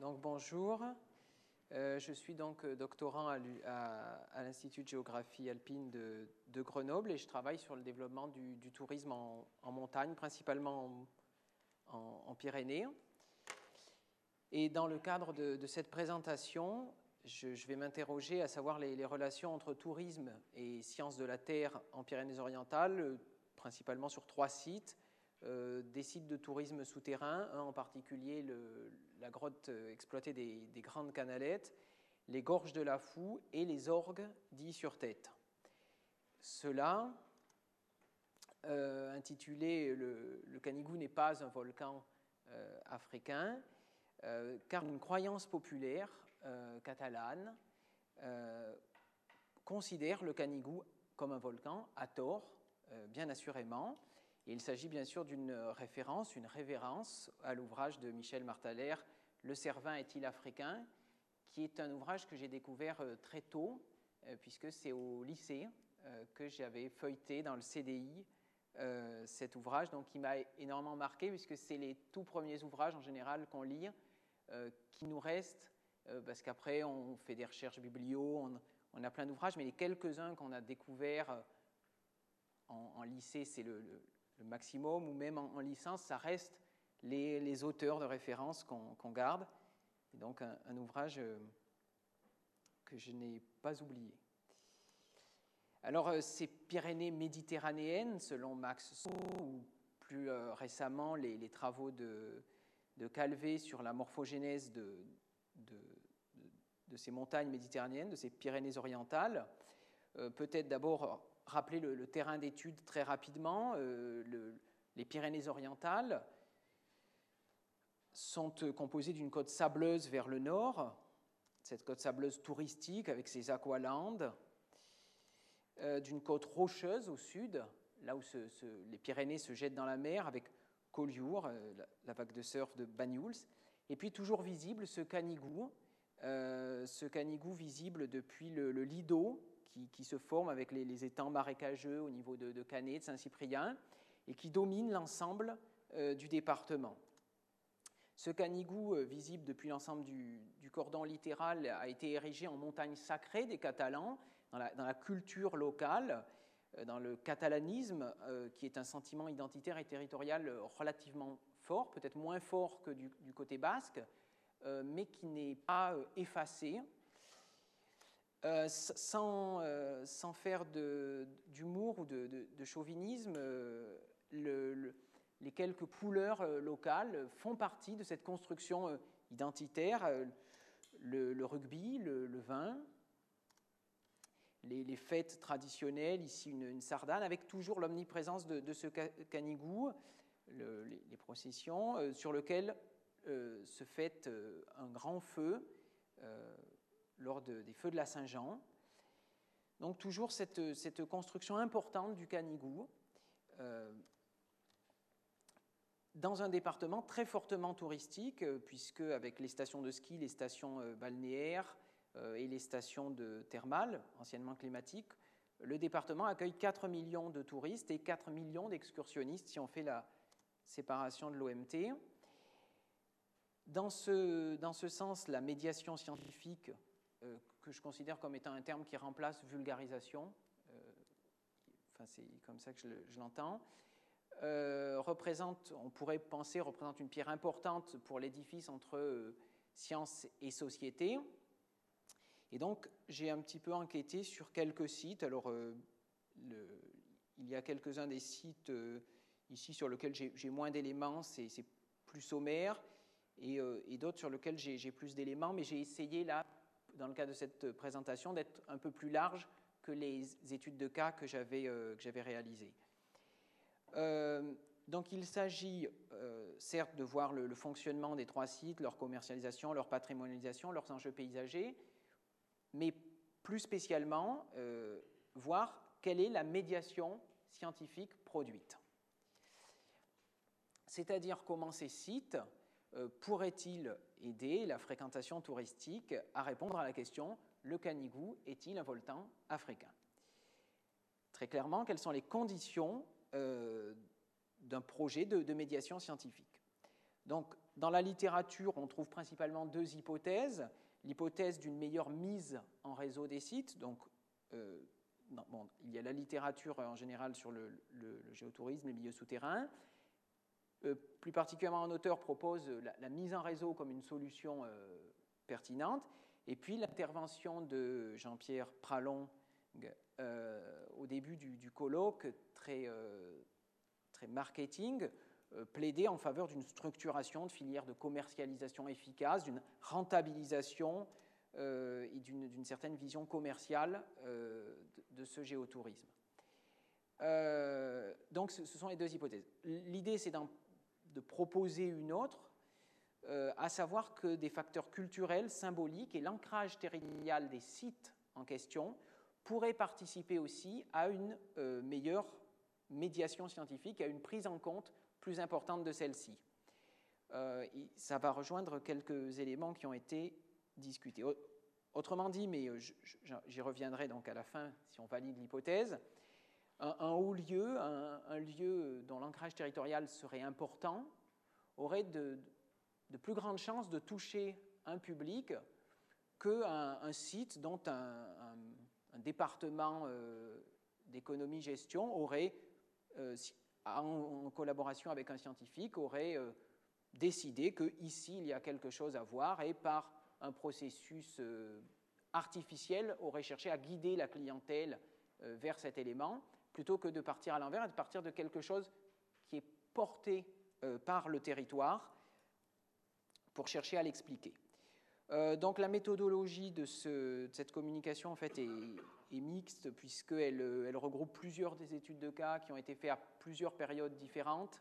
Bonjour, Euh, je suis donc euh, doctorant à, l'Institut de géographie alpine de, Grenoble et je travaille sur le développement du, tourisme en, montagne, principalement en, Pyrénées. Et dans le cadre de, cette présentation, je, vais m'interroger à savoir les, les relations entre tourisme et sciences de la Terre en Pyrénées-Orientales, euh, principalement sur trois sites. Euh, des sites de tourisme souterrain, un en particulier la grotte euh, exploitée des, des Grandes Canalettes, les gorges de la Foue et les orgues dits sur tête. Cela, euh, intitulé Le, Canigou n'est pas un volcan africain, car une croyance populaire catalane considère le Canigou comme un volcan, à tort, bien assurément. Et il s'agit bien sûr d'une référence, une révérence à l'ouvrage de Michel Martaler, Le Cervin est-il africain qui est un ouvrage que j'ai découvert euh, très tôt, euh, puisque c'est au lycée euh, que j'avais feuilleté dans le CDI cet ouvrage, donc qui m'a énormément marqué, puisque c'est les tout premiers ouvrages en général qu'on lit, qui nous restent, parce qu'après on fait des recherches biblio, on, a plein d'ouvrages, mais les quelques-uns qu'on a découverts en, lycée, c'est le- le maximum, ou même en, en licence, ça reste les, auteurs de référence qu'on garde. Et donc un, ouvrage euh, que je n'ai pas oublié. Alors, euh, ces Pyrénées méditerranéennes, selon Max Sou, ou plus euh, récemment les, travaux de, de Calvé sur la morphogénèse de, ces montagnes méditerranéennes, de ces Pyrénées orientales, peut-être d'abord rappeler le, terrain d'étude très rapidement. Euh, le- les Pyrénées orientales sont euh, composées d'une côte sableuse vers le nord, cette côte sableuse touristique avec ses aqualandes, euh, d'une côte rocheuse au sud, là où les Pyrénées se jettent dans la mer avec Collioure, la, vague de surf de Banyuls, et puis toujours visible ce canigou, ce canigou visible depuis le Lido qui, se forme avec les, étangs marécageux au niveau de, de Canet, de Saint-Cyprien, et qui domine l'ensemble euh, du département. Ce canigou, euh, visible depuis l'ensemble du, cordon littéral, a été érigé en montagne sacrée des Catalans, dans la, culture locale, euh, dans le catalanisme, qui est un sentiment identitaire et territorial relativement fort, peut-être moins fort que du, côté basque, mais qui n'est pas effacé. Euh, euh, sans faire d'humour ou de, chauvinisme, euh, le- le- les quelques couleurs locales font partie de cette construction identitaire. Le, rugby, le, vin, les, fêtes traditionnelles, ici une, sardane, avec toujours l'omniprésence de, ce ca- canigou, le- les, processions, sur lequel se euh, un grand feu lors de- des feux de la Saint-Jean. Donc toujours cette, construction importante du canigou, euh, dans un département très fortement touristique, euh, puisque avec les stations de ski, les stations euh, balnéaires et les stations de thermales, anciennement climatiques, le département accueille 4 millions de touristes et 4 millions d'excursionnistes si on fait la séparation de l'OMT. Dans ce, dans ce sens, la médiation scientifique, que je considère comme étant un terme qui remplace vulgarisation, euh, enfin c'est comme ça que je le- je l'entends, euh, représente, on pourrait penser, représente une pierre importante pour l'édifice entre euh, science et société. Et donc, j'ai un petit peu enquêté sur quelques sites. Alors, euh, il y a quelques-uns des sites euh, ici sur lesquels j'ai moins d'éléments, c'est plus sommaire, et, euh, et d'autres sur lesquels j'ai plus d'éléments, mais j'ai essayé là, dans le cadre de cette présentation, d'être un peu plus large que les études de cas que j'avais euh, réalisées. Euh, donc il s'agit euh, certes de voir le, le fonctionnement des trois sites, leur commercialisation, leur patrimonialisation, leurs enjeux paysagers, mais plus spécialement euh, voir quelle est la médiation scientifique produite. C'est-à-dire comment ces sites euh, pourraient-ils aider la fréquentation touristique à répondre à la question le Canigou est-il un volcan africain? Très clairement, quelles sont les conditions euh, d'un projet de, médiation scientifique? Donc, dans la littérature, on trouve principalement deux hypothèses. L'hypothèse d'une meilleure mise en réseau des sites. Donc, euh, il y a la littérature en général sur le, géotourisme, les milieux souterrains. Euh, plus particulièrement, un auteur propose la, mise en réseau comme une solution euh, pertinente. Et puis l'intervention de Jean-Pierre Pralon au début du, colloque, très, marketing, euh, plaider en faveur d'une structuration de filières de commercialisation efficace, d'une rentabilisation euh, et d'une certaine vision commerciale euh, de, ce géotourisme. donc ce, sont les deux hypothèses. L'idée, c'est de proposer une autre, à savoir que des facteurs culturels, symboliques et l'ancrage territorial des sites en question pourraient participer aussi à une meilleure médiation scientifique, à une prise en compte plus importante de celle-ci. Euh, ça va rejoindre quelques éléments qui ont été discutés. Autrement dit, mais euh, j'y reviendrai donc à la fin si on valide l'hypothèse, un, haut lieu, un, lieu dont l'ancrage territorial serait important, aurait de, plus grandes chances de toucher un public qu'un un site dont un, département euh, d'économie-gestion aurait, en collaboration avec un scientifique, aurait euh, décidé qu'ici, il y a quelque chose à voir et par un processus euh, artificiel aurait cherché à guider la clientèle euh, vers cet élément, plutôt que de partir à l'envers et de partir de quelque chose qui est porté par le territoire pour chercher à l'expliquer. donc la méthodologie de, ce, de, cette communication en fait est, mixte puisqu'elle elle regroupe plusieurs des études de cas qui ont été faites à plusieurs périodes différentes.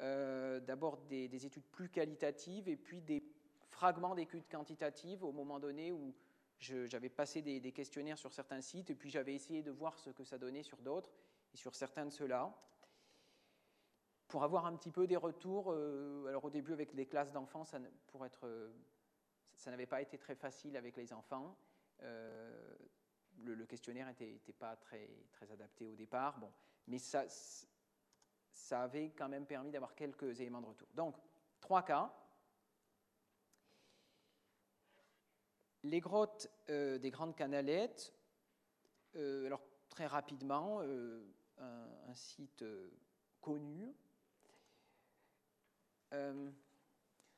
Euh, d'abord des, études plus qualitatives et puis des fragments d'études quantitatives au moment donné où j'avais passé des, questionnaires sur certains sites et puis j'avais essayé de voir ce que ça donnait sur d'autres et sur certains de ceux-là pour avoir un petit peu des retours. Euh, alors au début avec les classes d'enfants, ça, pour être, ça n'avait pas été très facile avec les enfants. Euh, le, questionnaire n'était pas très, très adapté au départ, bon, mais ça, ça avait quand même permis d'avoir quelques éléments de retour. Donc, trois cas. Les grottes euh, des grandes canalettes, euh, alors très rapidement, euh, un, site connu.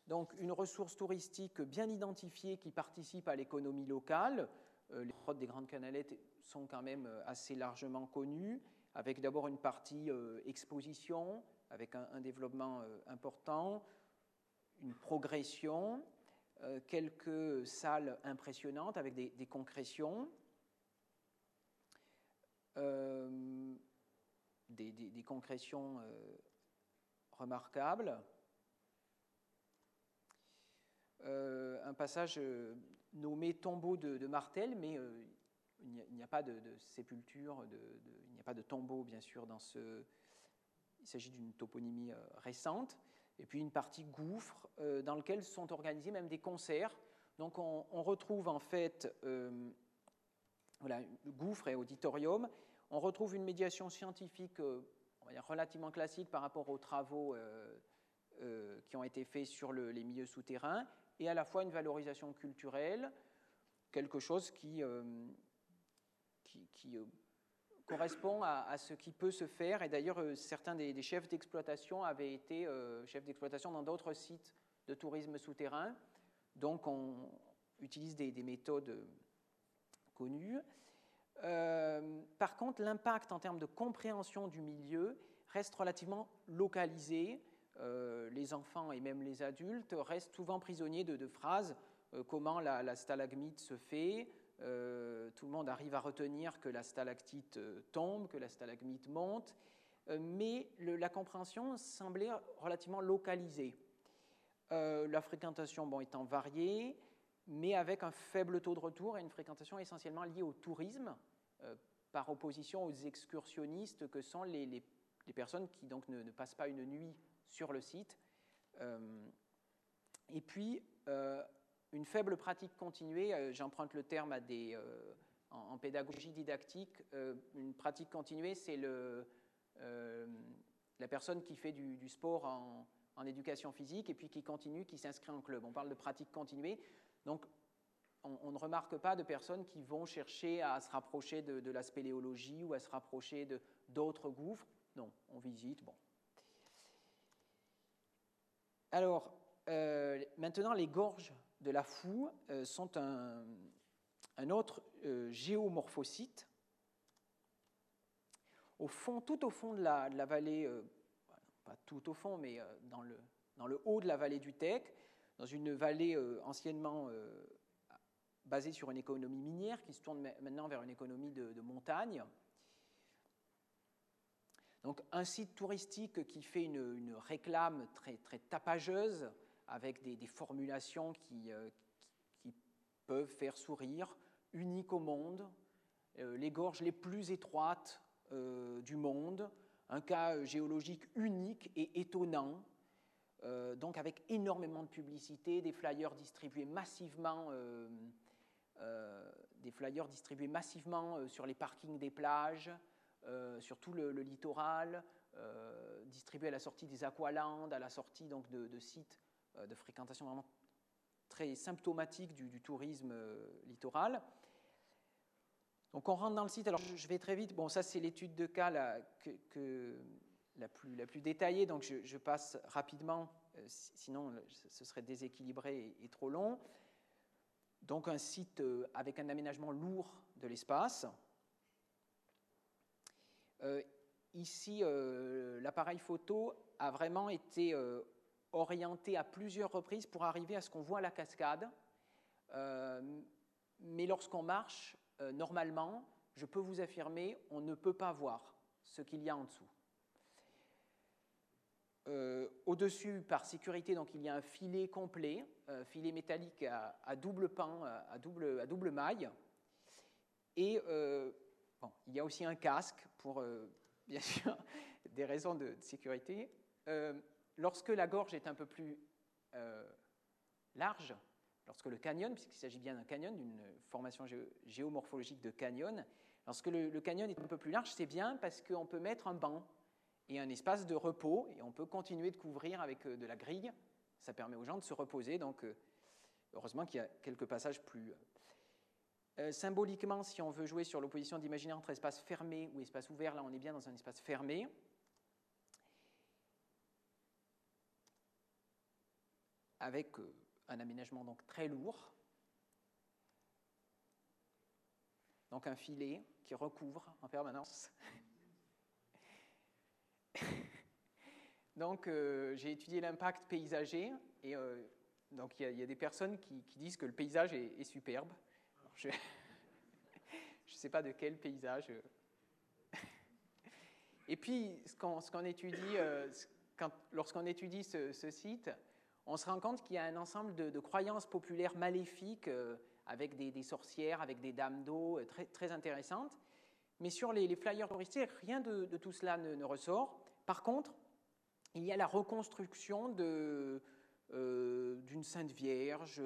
donc une ressource touristique bien identifiée qui participe à l'économie locale, les grottes des Grandes Canalettes sont quand même assez largement connues, avec d'abord une partie exposition, avec un, développement important, une progression, quelques salles impressionnantes avec des, concrétions, des, concrétions remarquables. un passage nommé tombeau de, Martel, mais euh, il n'y a, pas de, sépulture, il n'y a pas de tombeau, bien sûr, dans ce. Il s'agit d'une toponymie euh, récente. Et puis une partie gouffre, euh, dans lequel sont organisés même des concerts. Donc on, retrouve en fait voilà, gouffre et auditorium. On retrouve une médiation scientifique relativement classique par rapport aux travaux qui ont été faits sur les milieux souterrains et à la fois une valorisation culturelle, quelque chose qui, euh, qui, euh, correspond à, ce qui peut se faire. Et d'ailleurs, euh, certains des, chefs d'exploitation avaient été chefs d'exploitation dans d'autres sites de tourisme souterrain. Donc, on utilise des, des méthodes connues. par contre, l'impact en termes de compréhension du milieu reste relativement localisé. Euh, les enfants et même les adultes restent souvent prisonniers de, phrases euh, comment la, stalagmite se fait. Euh, tout le monde arrive à retenir que la stalactite tombe, que la stalagmite monte, mais la compréhension semblait relativement localisée. la fréquentation bon, étant variée, mais avec un faible taux de retour et une fréquentation essentiellement liée au tourisme, par opposition aux excursionnistes que sont les, personnes qui donc ne, ne, passent pas une nuit sur le site. Euh, et puis, euh, une faible pratique continuée, euh, j'emprunte le terme à des, en, pédagogie didactique, une pratique continuée, c'est la personne qui fait du, sport en, éducation physique et puis qui continue, qui s'inscrit en club. On parle de pratique continuée. Donc, on, ne remarque pas de personnes qui vont chercher à se rapprocher de, la spéléologie ou à se rapprocher d'autres gouffres. Non, on visite. Bon. Alors, euh, maintenant, les gorges de la Foue euh, sont un, autre euh, géomorphocyte. Au fond, tout au fond de la, vallée, pas tout au fond, mais dans le, dans le haut de la vallée du Tech, dans une vallée anciennement basée sur une économie minière qui se tourne maintenant vers une économie de, montagne. Donc un site touristique qui fait une, réclame très, très tapageuse avec des, formulations euh, qui, peuvent faire sourire, unique au monde, euh, les gorges les plus étroites euh, du monde, un cas géologique unique et étonnant, donc avec énormément de publicité, des flyers distribués massivement des flyers distribués massivement sur les parkings des plages, sur tout le, littoral, distribués à la sortie des aqualands, à la sortie donc, de, sites de fréquentation vraiment très symptomatiques du, tourisme littoral. Donc on rentre dans le site, alors je vais très vite, bon ça c'est l'étude de cas la, plus, détaillée, donc je, passe rapidement, sinon ce serait déséquilibré et trop long donc un site euh, avec un aménagement lourd de l'espace. Euh, ici, euh, l'appareil photo a vraiment été orienté à plusieurs reprises pour arriver à ce qu'on voit la cascade. mais lorsqu'on marche, normalement, je peux vous affirmer, on ne peut pas voir ce qu'il y a en dessous. Euh, au-dessus, par sécurité, donc, il y a un filet complet, filet métallique à, double pan, à double, à double maille. Et euh, il y a aussi un casque pour, euh, bien sûr, des raisons de, sécurité. Lorsque la gorge est un peu plus large, lorsque le canyon, puisqu'il s'agit bien d'un canyon, d'une formation géomorphologique de canyon, lorsque le canyon est un peu plus large, c'est bien parce qu'on peut mettre un banc et un espace de repos, et on peut continuer de couvrir avec euh, de la grille. Ça permet aux gens de se reposer, donc euh, heureusement qu'il y a quelques passages plus... Euh, symboliquement, si on veut jouer sur l'opposition d'imaginaire entre espace fermé ou espace ouvert, là on est bien dans un espace fermé. Avec un aménagement donc très lourd, donc un filet qui recouvre en permanence Donc, euh, j'ai étudié l'impact paysager et euh, donc il y, a des personnes qui, disent que le paysage est, superbe. je ne sais pas de quel paysage. Euh. et puis, lorsqu'on étudie ce, site, on se rend compte qu'il y a un ensemble de, croyances populaires maléfiques avec des, sorcières, avec des dames d'eau très, très intéressantes. Mais sur les, flyers touristiques, rien de, tout cela ne ressort. Par contre, il y a la reconstruction euh, d'une Sainte Vierge,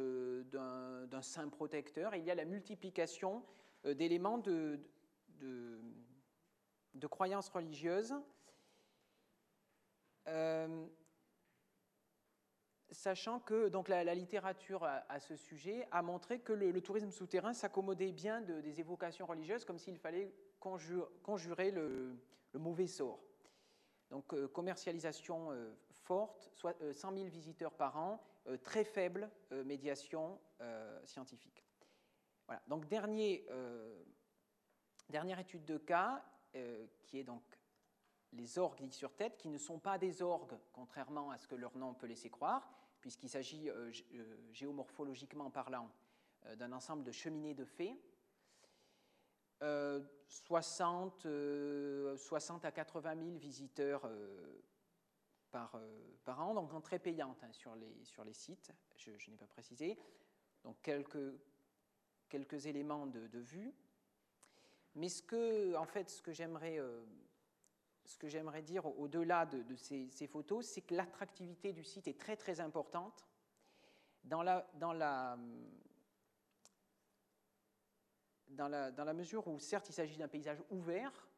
d'un saint protecteur, il y a la multiplication euh, d'éléments de, croyances religieuses. Euh, sachant que donc, la, littérature à, ce sujet a montré que le, tourisme souterrain s'accommodait bien des évocations religieuses, comme s'il fallait conjurer le, mauvais sort. Donc euh, commercialisation euh, forte, soit 100 euh, 000 visiteurs par an, très faible médiation scientifique. Voilà. Donc dernière étude de cas, qui est donc les orgues dits sur tête, qui ne sont pas des orgues, contrairement à ce que leur nom peut laisser croire, puisqu'il s'agit géomorphologiquement parlant d'un ensemble de cheminées de fées 60, euh, 60 euh, à 80 000 visiteurs euh, par, an, donc très payante hein, sur, les, sites, je, n'ai pas précisé. Donc quelques, quelques éléments de, vue. Mais ce que, en fait, ce que j'aimerais, ce que j'aimerais dire au-delà de, ces, photos, c'est que l'attractivité du site est très très importante. Dans la, dans la, dans la, mesure où, certes, il s'agit d'un paysage ouvert,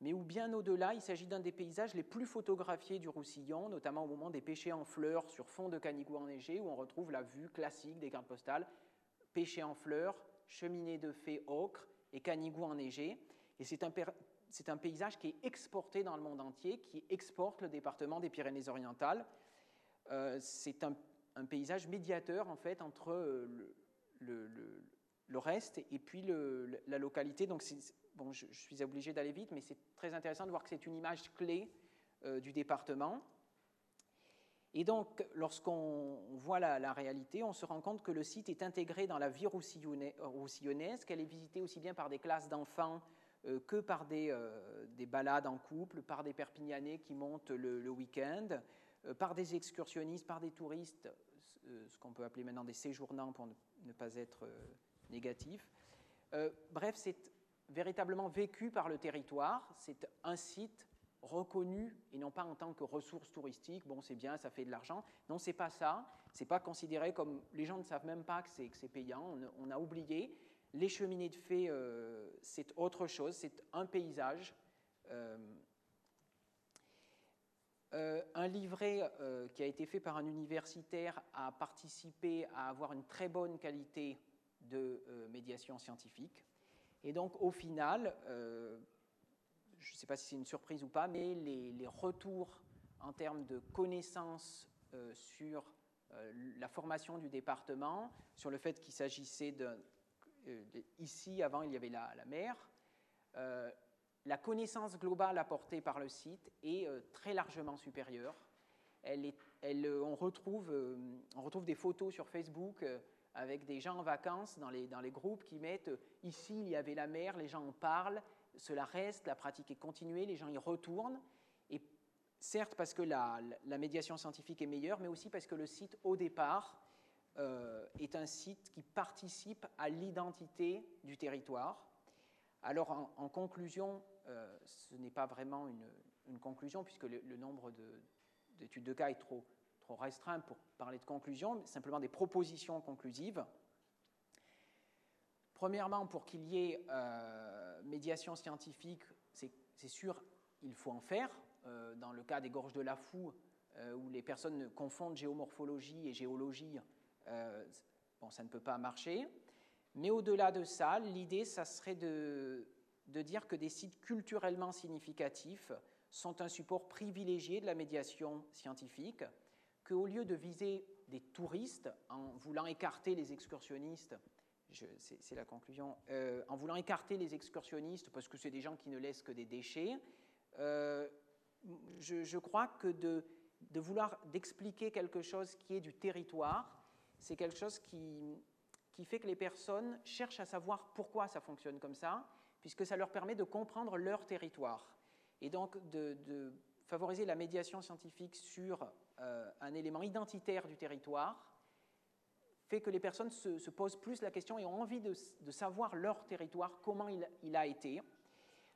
mais où bien au-delà, il s'agit d'un des paysages les plus photographiés du Roussillon, notamment au moment des pêchers en fleurs sur fond de canigou enneigé, où on retrouve la vue classique des cartes postales, pêchers en fleurs, cheminée de fées ocre et canigou enneigé. Et c'est un, c'est un paysage qui est exporté dans le monde entier, qui exporte le département des Pyrénées-Orientales. Euh, c'est un, paysage médiateur en fait entre euh, le, reste et puis la localité. Donc bon, je, suis obligé d'aller vite, mais c'est très intéressant de voir que c'est une image clé euh, du département. Et donc, lorsqu'on voit la, réalité, on se rend compte que le site est intégré dans la vie roussillonnaise, qu'elle est visitée aussi bien par des classes d'enfants que par des, euh, des, balades en couple, par des Perpignanais qui montent le, week-end, euh, par des excursionnistes, par des touristes, ce qu'on peut appeler maintenant des séjournants pour ne, pas être négatif. bref, c'est véritablement vécu par le territoire. C'est un site reconnu et non pas en tant que ressource touristique. Bon, c'est bien, ça fait de l'argent. Non, c'est pas ça. C'est pas considéré comme les gens ne savent même pas que c'est payant. On, a oublié. Les cheminées de fées, euh, c'est autre chose, c'est un paysage. Euh, euh, un livret qui a été fait par un universitaire a participé à avoir une très bonne qualité de médiation scientifique. Et donc, au final, je ne sais pas si c'est une surprise ou pas, mais les, les retours en termes de connaissances sur la formation du département, sur le fait qu'il s'agissait d'un ici, avant, il y avait la, mer. Euh, la connaissance globale apportée par le site est euh, très largement supérieure. On, retrouve, des photos sur Facebook avec des gens en vacances dans les, groupes qui mettent ici il y avait la mer, les gens en parlent, cela reste, la pratique est continuée, les gens y retournent. Et certes parce que la médiation scientifique est meilleure, mais aussi parce que le site au départ euh, est un site qui participe à l'identité du territoire. Alors en, conclusion, euh, ce n'est pas vraiment une, conclusion puisque le, nombre d'études de, cas est trop, restreint pour parler de conclusion, mais simplement des propositions conclusives. Premièrement, pour qu'il y ait euh, médiation scientifique, c'est sûr, il faut en faire. dans le cas des gorges de la Fou, où les personnes confondent géomorphologie et géologie, euh, bon, ça ne peut pas marcher. Mais au-delà de ça, l'idée, ça serait de, de dire que des sites culturellement significatifs sont un support privilégié de la médiation scientifique, qu'au lieu de viser des touristes en voulant écarter les excursionnistes, c'est la conclusion, euh, en voulant écarter les excursionnistes parce que c'est des gens qui ne laissent que des déchets, euh, je, je, crois que de, de vouloir d'expliquer quelque chose qui est du territoire, c'est quelque chose qui, fait que les personnes cherchent à savoir pourquoi ça fonctionne comme ça, puisque ça leur permet de comprendre leur territoire. Et donc de, favoriser la médiation scientifique sur euh, un élément identitaire du territoire fait que les personnes se, posent plus la question et ont envie de, savoir leur territoire, comment il, a été.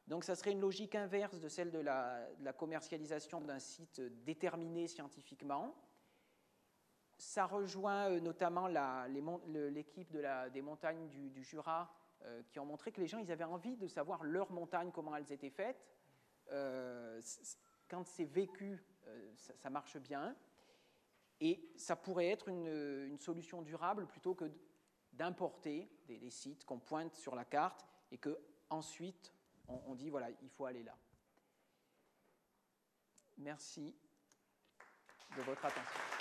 Donc ça serait une logique inverse de celle de la commercialisation d'un site déterminé scientifiquement. Ça rejoint euh, notamment l'équipe de des montagnes du, Jura euh, qui ont montré que les gens ils avaient envie de savoir leur montagne, comment elles étaient faites. Euh, quand c'est vécu, ça, marche bien. Et ça pourrait être une, solution durable plutôt que d'importer des, sites qu'on pointe sur la carte et que ensuite on dit voilà, il faut aller là. Merci de votre attention.